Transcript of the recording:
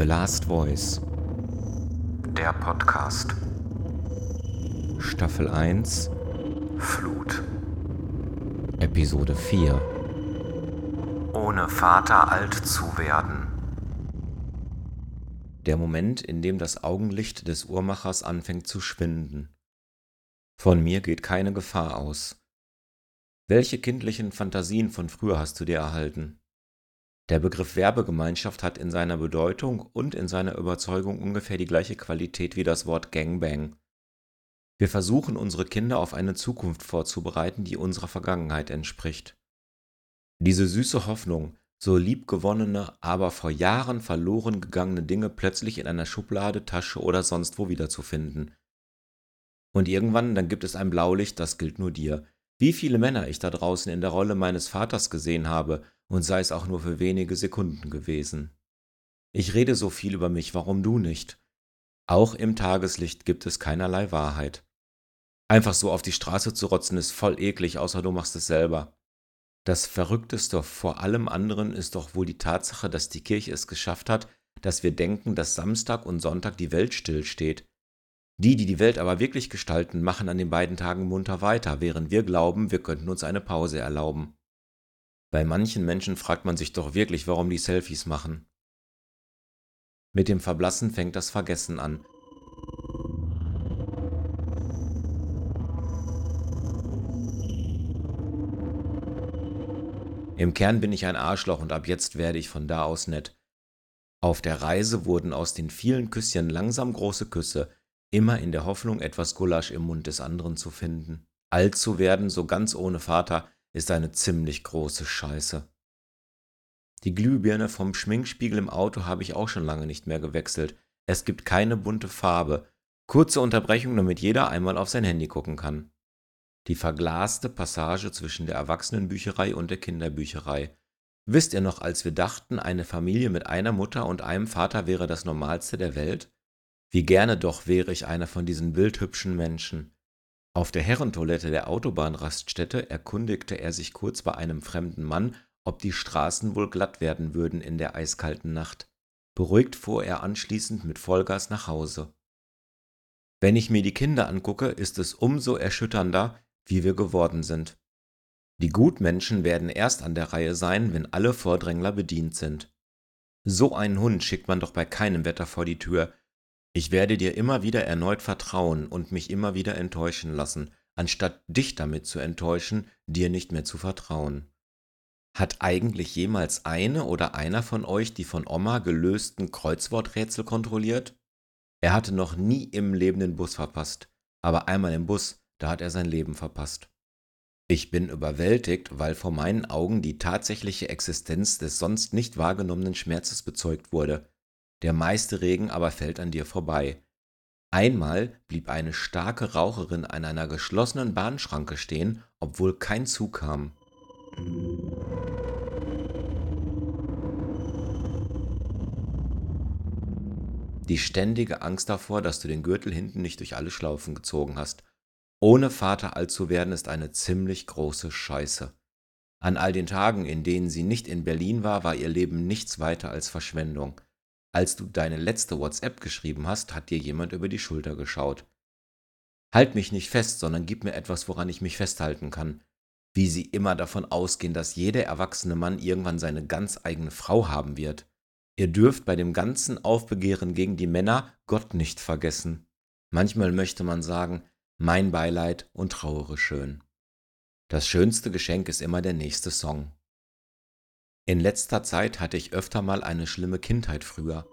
The Last Voice. Der Podcast. Staffel 1. Flut. Episode 4. Ohne Vater alt zu werden. Der Moment, in dem das Augenlicht des Uhrmachers anfängt zu schwinden. Von mir geht keine Gefahr aus. Welche kindlichen Fantasien von früher hast du dir erhalten? Der Begriff Werbegemeinschaft hat in seiner Bedeutung und in seiner Überzeugung ungefähr die gleiche Qualität wie das Wort Gangbang. Wir versuchen unsere Kinder auf eine Zukunft vorzubereiten, die unserer Vergangenheit entspricht. Diese süße Hoffnung, so liebgewonnene, aber vor Jahren verloren gegangene Dinge plötzlich in einer Schublade, Tasche oder sonst wo wiederzufinden. Und irgendwann, dann gibt es ein Blaulicht, das gilt nur dir. Wie viele Männer ich da draußen in der Rolle meines Vaters gesehen habe und sei es auch nur für wenige Sekunden gewesen. Ich rede so viel über mich, warum du nicht? Auch im Tageslicht gibt es keinerlei Wahrheit. Einfach so auf die Straße zu rotzen ist voll eklig, außer du machst es selber. Das Verrückteste vor allem anderen ist doch wohl die Tatsache, dass die Kirche es geschafft hat, dass wir denken, dass Samstag und Sonntag die Welt stillsteht. Die, die die Welt aber wirklich gestalten, machen an den beiden Tagen munter weiter, während wir glauben, wir könnten uns eine Pause erlauben. Bei manchen Menschen fragt man sich doch wirklich, warum die Selfies machen. Mit dem Verblassen fängt das Vergessen an. Im Kern bin ich ein Arschloch und ab jetzt werde ich von da aus nett. Auf der Reise wurden aus den vielen Küsschen langsam große Küsse, immer in der Hoffnung, etwas Gulasch im Mund des anderen zu finden. Alt zu werden, so ganz ohne Vater, ist eine ziemlich große Scheiße. Die Glühbirne vom Schminkspiegel im Auto habe ich auch schon lange nicht mehr gewechselt. Es gibt keine bunte Farbe. Kurze Unterbrechung, damit jeder einmal auf sein Handy gucken kann. Die verglaste Passage zwischen der Erwachsenenbücherei und der Kinderbücherei. Wisst ihr noch, als wir dachten, eine Familie mit einer Mutter und einem Vater wäre das Normalste der Welt? Wie gerne doch wäre ich einer von diesen bildhübschen Menschen. Auf der Herrentoilette der Autobahnraststätte erkundigte er sich kurz bei einem fremden Mann, ob die Straßen wohl glatt werden würden in der eiskalten Nacht. Beruhigt fuhr er anschließend mit Vollgas nach Hause. Wenn ich mir die Kinder angucke, ist es umso erschütternder, wie wir geworden sind. Die Gutmenschen werden erst an der Reihe sein, wenn alle Vordrängler bedient sind. So einen Hund schickt man doch bei keinem Wetter vor die Tür, ich werde dir immer wieder erneut vertrauen und mich immer wieder enttäuschen lassen, anstatt dich damit zu enttäuschen, dir nicht mehr zu vertrauen. Hat eigentlich jemals eine oder einer von euch die von Oma gelösten Kreuzworträtsel kontrolliert? Er hatte noch nie im Leben den Bus verpasst, aber einmal im Bus, da hat er sein Leben verpasst. Ich bin überwältigt, weil vor meinen Augen die tatsächliche Existenz des sonst nicht wahrgenommenen Schmerzes bezeugt wurde, der meiste Regen aber fällt an dir vorbei. Einmal blieb eine starke Raucherin an einer geschlossenen Bahnschranke stehen, obwohl kein Zug kam. Die ständige Angst davor, dass du den Gürtel hinten nicht durch alle Schlaufen gezogen hast. Ohne Vater alt zu werden, ist eine ziemlich große Scheiße. An all den Tagen, in denen sie nicht in Berlin war, war ihr Leben nichts weiter als Verschwendung. Als du deine letzte WhatsApp geschrieben hast, hat dir jemand über die Schulter geschaut. Halt mich nicht fest, sondern gib mir etwas, woran ich mich festhalten kann. Wie sie immer davon ausgehen, dass jeder erwachsene Mann irgendwann seine ganz eigene Frau haben wird. Ihr dürft bei dem ganzen Aufbegehren gegen die Männer Gott nicht vergessen. Manchmal möchte man sagen, mein Beileid und trauere schön. Das schönste Geschenk ist immer der nächste Song. In letzter Zeit hatte ich öfter mal eine schlimme Kindheit früher.